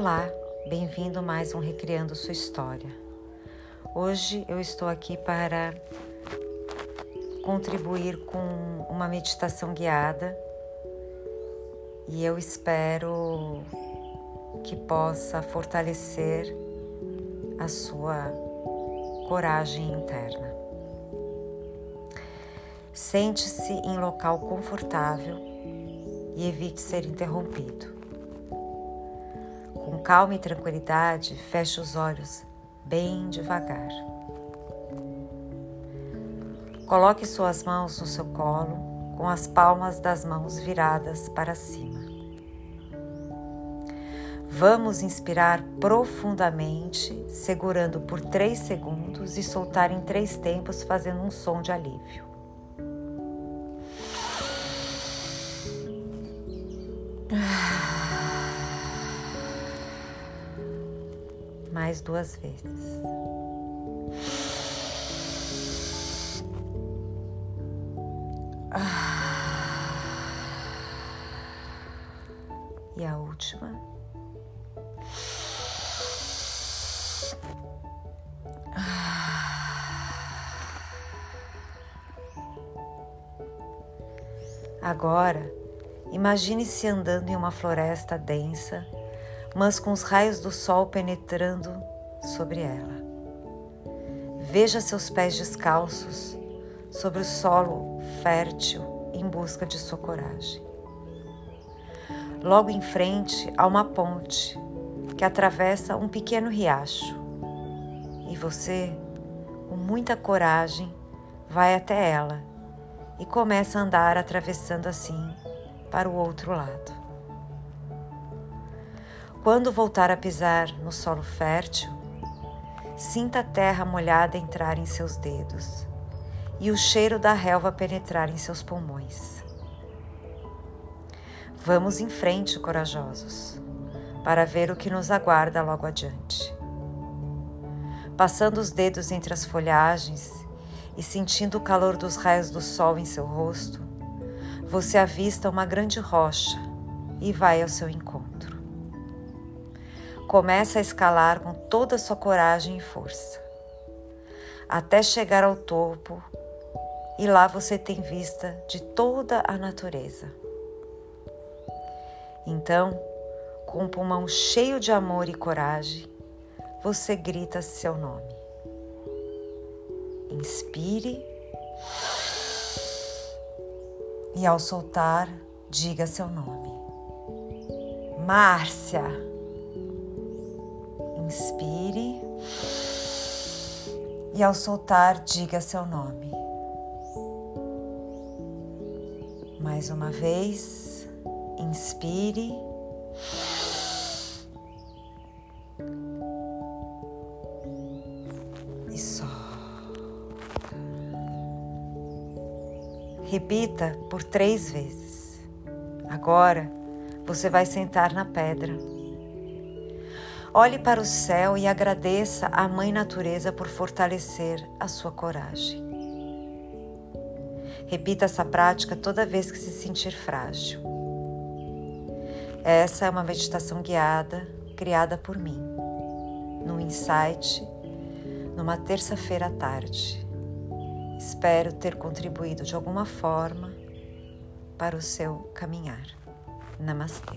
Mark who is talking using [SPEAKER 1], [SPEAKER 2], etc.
[SPEAKER 1] Olá, bem-vindo mais um Recriando Sua História. Hoje eu estou aqui para contribuir com uma meditação guiada e eu espero que possa fortalecer a sua coragem interna. Sente-se em local confortável e evite ser interrompido. Com calma e tranquilidade, feche os olhos bem devagar. Coloque suas mãos no seu colo, com as palmas das mãos viradas para cima. Vamos inspirar profundamente, segurando por três segundos e soltar em três tempos, fazendo um som de alívio. Mais duas vezes. E a última. Agora, imagine-se andando em uma floresta densa mas com os raios do sol penetrando sobre ela. Veja seus pés descalços sobre o solo fértil em busca de sua coragem. Logo em frente há uma ponte que atravessa um pequeno riacho e você, com muita coragem, vai até ela e começa a andar atravessando assim para o outro lado. Quando voltar a pisar no solo fértil, sinta a terra molhada entrar em seus dedos e o cheiro da relva penetrar em seus pulmões. Vamos em frente, corajosos, para ver o que nos aguarda logo adiante. Passando os dedos entre as folhagens e sentindo o calor dos raios do sol em seu rosto, você avista uma grande rocha e vai ao seu encontro. Começa a escalar com toda a sua coragem e força, até chegar ao topo, e lá você tem vista de toda a natureza. Então, com o pulmão cheio de amor e coragem, você grita seu nome. Inspire e ao soltar, diga seu nome. Márcia. Inspire e ao soltar, diga seu nome. Mais uma vez, inspire. E solta. Repita por três vezes. Agora você vai sentar na pedra Olhe para o céu e agradeça à Mãe Natureza por fortalecer a sua coragem. Repita essa prática toda vez que se sentir frágil. Essa é uma meditação guiada criada por mim, no Insight, numa terça-feira à tarde. Espero ter contribuído de alguma forma para o seu caminhar. Namastê.